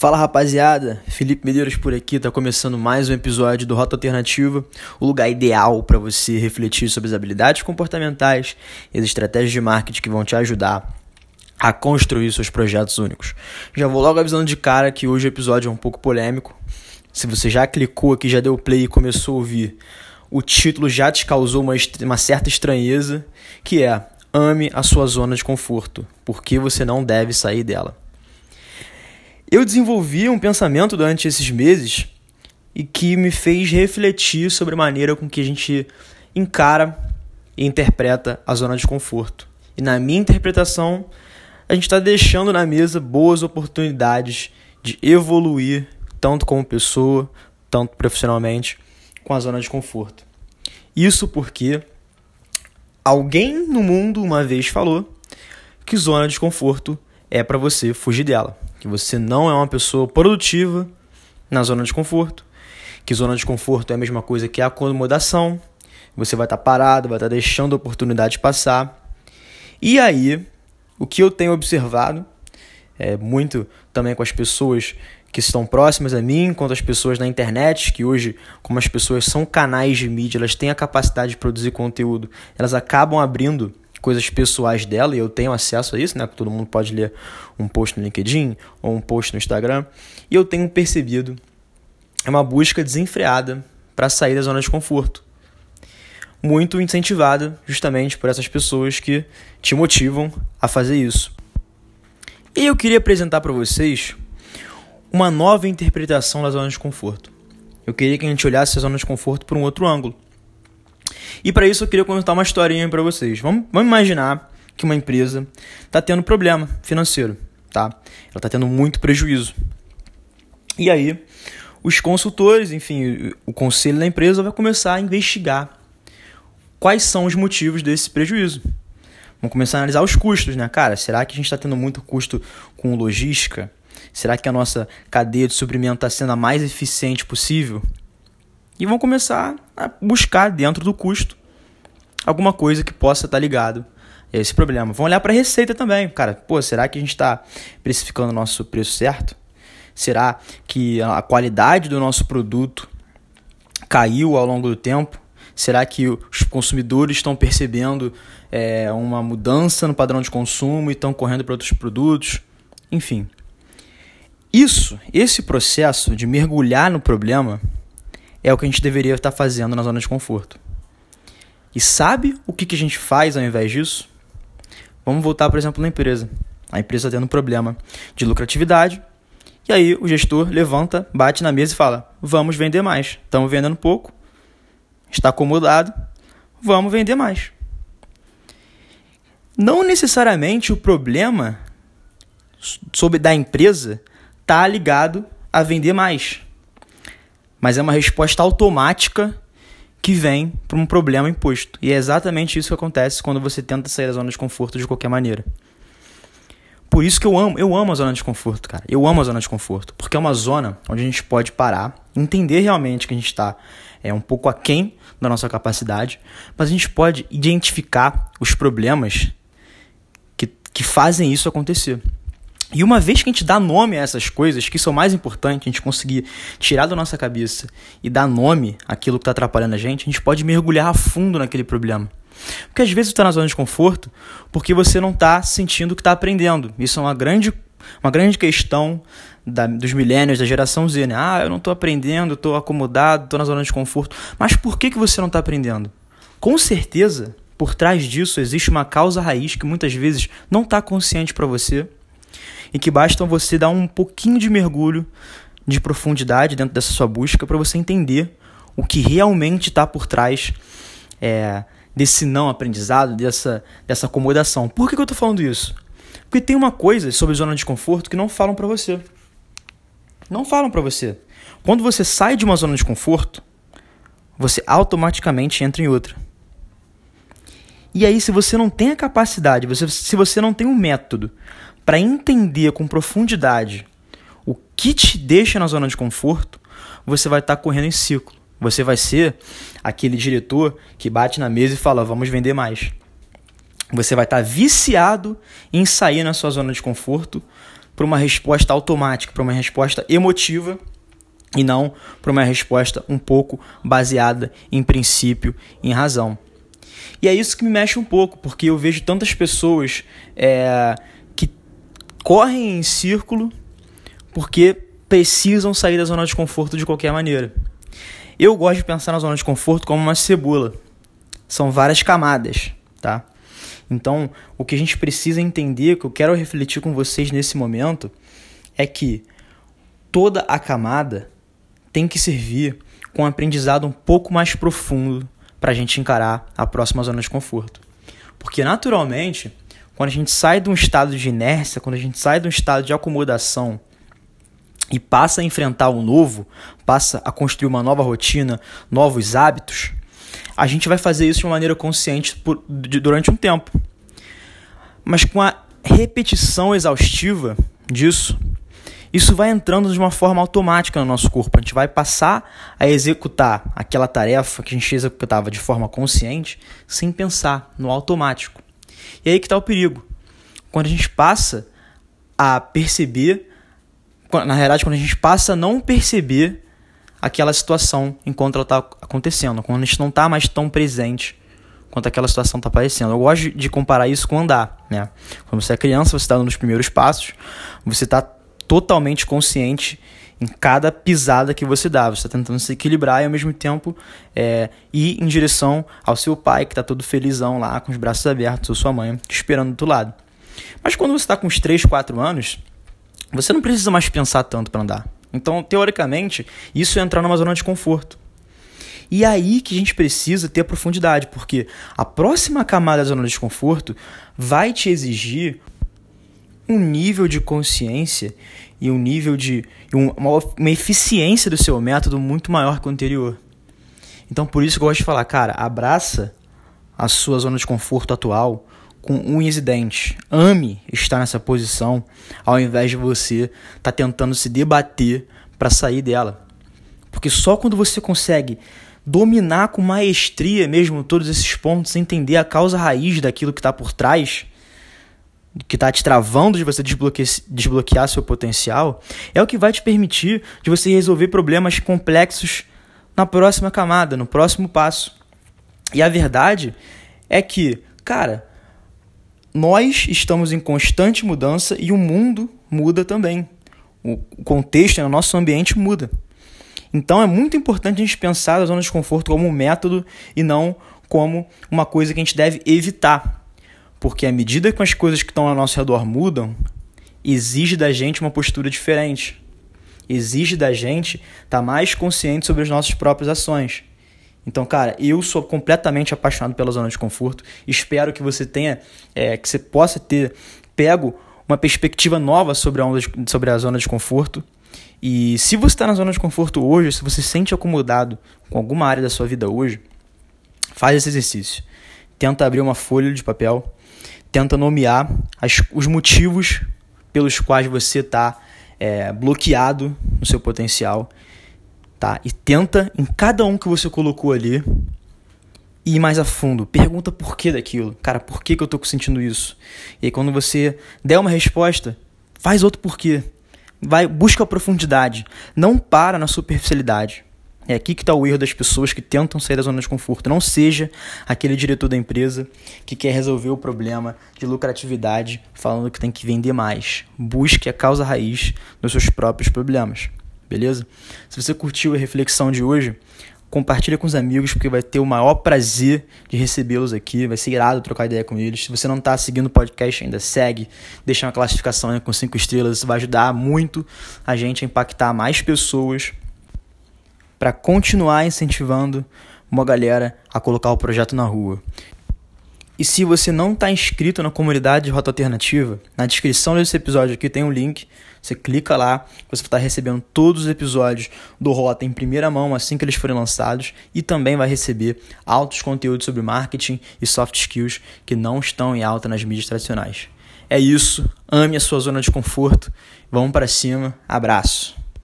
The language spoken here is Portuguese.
Fala rapaziada, Felipe Medeiros por aqui, tá começando mais um episódio do Rota Alternativa, o lugar ideal para você refletir sobre as habilidades comportamentais e as estratégias de marketing que vão te ajudar a construir seus projetos únicos. Já vou logo avisando de cara que hoje o episódio é um pouco polêmico. Se você já clicou aqui, já deu play e começou a ouvir, o título já te causou uma, uma certa estranheza, que é Ame a sua zona de conforto, porque você não deve sair dela. Eu desenvolvi um pensamento durante esses meses e que me fez refletir sobre a maneira com que a gente encara e interpreta a zona de conforto. E na minha interpretação, a gente está deixando na mesa boas oportunidades de evoluir, tanto como pessoa, tanto profissionalmente, com a zona de conforto. Isso porque alguém no mundo uma vez falou que zona de conforto é para você fugir dela que você não é uma pessoa produtiva na zona de conforto, que zona de conforto é a mesma coisa que acomodação, você vai estar tá parado, vai estar tá deixando a oportunidade passar. E aí, o que eu tenho observado, é, muito também com as pessoas que estão próximas a mim, quanto as pessoas na internet, que hoje, como as pessoas são canais de mídia, elas têm a capacidade de produzir conteúdo, elas acabam abrindo coisas pessoais dela e eu tenho acesso a isso, né? Todo mundo pode ler um post no LinkedIn ou um post no Instagram. E eu tenho percebido uma busca desenfreada para sair da zona de conforto. Muito incentivada justamente por essas pessoas que te motivam a fazer isso. E eu queria apresentar para vocês uma nova interpretação da zona de conforto. Eu queria que a gente olhasse a zona de conforto por um outro ângulo. E para isso eu queria contar uma historinha para vocês. Vamos, vamos imaginar que uma empresa está tendo problema financeiro, tá? Ela está tendo muito prejuízo. E aí, os consultores, enfim, o conselho da empresa vai começar a investigar quais são os motivos desse prejuízo. Vamos começar a analisar os custos, né? Cara, será que a gente está tendo muito custo com logística? Será que a nossa cadeia de suprimento está sendo a mais eficiente possível? E vão começar a buscar dentro do custo alguma coisa que possa estar ligado a esse problema. Vão olhar para a receita também, cara. Pô, será que a gente está precificando o nosso preço certo? Será que a qualidade do nosso produto caiu ao longo do tempo? Será que os consumidores estão percebendo é, uma mudança no padrão de consumo e estão correndo para outros produtos? Enfim, isso, esse processo de mergulhar no problema é o que a gente deveria estar fazendo na zona de conforto. E sabe o que, que a gente faz ao invés disso? Vamos voltar, por exemplo, na empresa. A empresa está tendo um problema de lucratividade. E aí o gestor levanta, bate na mesa e fala: Vamos vender mais. Estamos vendendo pouco. Está acomodado. Vamos vender mais. Não necessariamente o problema sobre da empresa está ligado a vender mais mas é uma resposta automática que vem para um problema imposto. E é exatamente isso que acontece quando você tenta sair da zona de conforto de qualquer maneira. Por isso que eu amo, eu amo a zona de conforto, cara. Eu amo a zona de conforto, porque é uma zona onde a gente pode parar, entender realmente que a gente está é um pouco aquém da nossa capacidade, mas a gente pode identificar os problemas que, que fazem isso acontecer. E uma vez que a gente dá nome a essas coisas, que isso é o mais importante, a gente conseguir tirar da nossa cabeça e dar nome àquilo que está atrapalhando a gente, a gente pode mergulhar a fundo naquele problema. Porque às vezes você está na zona de conforto porque você não está sentindo que está aprendendo. Isso é uma grande, uma grande questão da, dos milênios, da geração Z. Né? Ah, eu não estou aprendendo, estou acomodado, estou na zona de conforto. Mas por que, que você não está aprendendo? Com certeza, por trás disso existe uma causa raiz que muitas vezes não está consciente para você e que basta você dar um pouquinho de mergulho de profundidade dentro dessa sua busca para você entender o que realmente está por trás é, desse não aprendizado, dessa, dessa acomodação. Por que, que eu estou falando isso? Porque tem uma coisa sobre zona de conforto que não falam para você. Não falam para você. Quando você sai de uma zona de conforto, você automaticamente entra em outra. E aí, se você não tem a capacidade, se você não tem um método para entender com profundidade o que te deixa na zona de conforto, você vai estar tá correndo em ciclo. Você vai ser aquele diretor que bate na mesa e fala: vamos vender mais. Você vai estar tá viciado em sair na sua zona de conforto, para uma resposta automática, para uma resposta emotiva e não para uma resposta um pouco baseada em princípio, em razão. E é isso que me mexe um pouco, porque eu vejo tantas pessoas é, correm em círculo porque precisam sair da zona de conforto de qualquer maneira. Eu gosto de pensar na zona de conforto como uma cebola. São várias camadas, tá? Então, o que a gente precisa entender, que eu quero refletir com vocês nesse momento, é que toda a camada tem que servir com um aprendizado um pouco mais profundo para a gente encarar a próxima zona de conforto. Porque, naturalmente, quando a gente sai de um estado de inércia, quando a gente sai de um estado de acomodação e passa a enfrentar o novo, passa a construir uma nova rotina, novos hábitos, a gente vai fazer isso de uma maneira consciente por, de, durante um tempo. Mas com a repetição exaustiva disso, isso vai entrando de uma forma automática no nosso corpo. A gente vai passar a executar aquela tarefa que a gente executava de forma consciente, sem pensar, no automático. E aí que está o perigo. Quando a gente passa a perceber, na realidade, quando a gente passa a não perceber aquela situação enquanto ela está acontecendo, quando a gente não está mais tão presente quanto aquela situação está aparecendo. Eu gosto de comparar isso com andar, né? Quando você é criança, você está nos primeiros passos, você está totalmente consciente em cada pisada que você dá. Você está tentando se equilibrar e ao mesmo tempo é, ir em direção ao seu pai, que está todo felizão lá, com os braços abertos, ou sua mãe, esperando do lado. Mas quando você está com uns 3, 4 anos, você não precisa mais pensar tanto para andar. Então, teoricamente, isso é entrar numa zona de conforto. E é aí que a gente precisa ter profundidade, porque a próxima camada da zona de conforto vai te exigir um nível de consciência e um nível de uma, uma eficiência do seu método muito maior que o anterior. Então por isso que eu gosto de falar, cara, abraça a sua zona de conforto atual com unhas e dentes. Ame estar nessa posição ao invés de você estar tá tentando se debater para sair dela. Porque só quando você consegue dominar com maestria mesmo todos esses pontos, entender a causa raiz daquilo que está por trás, que está te travando de você desbloquear, desbloquear seu potencial, é o que vai te permitir de você resolver problemas complexos na próxima camada, no próximo passo. E a verdade é que, cara, nós estamos em constante mudança e o mundo muda também. O contexto no nosso ambiente muda. Então é muito importante a gente pensar a zona de conforto como um método e não como uma coisa que a gente deve evitar. Porque à medida que as coisas que estão ao nosso redor mudam, exige da gente uma postura diferente. Exige da gente estar tá mais consciente sobre as nossas próprias ações. Então, cara, eu sou completamente apaixonado pela zona de conforto. Espero que você tenha, é, que você possa ter pego uma perspectiva nova sobre a, onda de, sobre a zona de conforto. E se você está na zona de conforto hoje, se você se sente acomodado com alguma área da sua vida hoje, faz esse exercício. Tenta abrir uma folha de papel tenta nomear as, os motivos pelos quais você está é, bloqueado no seu potencial, tá? E tenta, em cada um que você colocou ali, ir mais a fundo. Pergunta por que daquilo. Cara, por que, que eu estou sentindo isso? E aí, quando você der uma resposta, faz outro porquê. Vai, busca a profundidade. Não para na superficialidade. É aqui que está o erro das pessoas que tentam sair da zona de conforto. Não seja aquele diretor da empresa que quer resolver o problema de lucratividade falando que tem que vender mais. Busque a causa raiz dos seus próprios problemas. Beleza? Se você curtiu a reflexão de hoje, compartilha com os amigos, porque vai ter o maior prazer de recebê-los aqui. Vai ser irado trocar ideia com eles. Se você não está seguindo o podcast ainda, segue. Deixa uma classificação com cinco estrelas. Isso vai ajudar muito a gente a impactar mais pessoas para continuar incentivando uma galera a colocar o projeto na rua. E se você não está inscrito na comunidade de Rota Alternativa, na descrição desse episódio aqui tem um link. Você clica lá, você estar recebendo todos os episódios do Rota em primeira mão assim que eles forem lançados e também vai receber altos conteúdos sobre marketing e soft skills que não estão em alta nas mídias tradicionais. É isso, ame a sua zona de conforto, vamos para cima, abraço.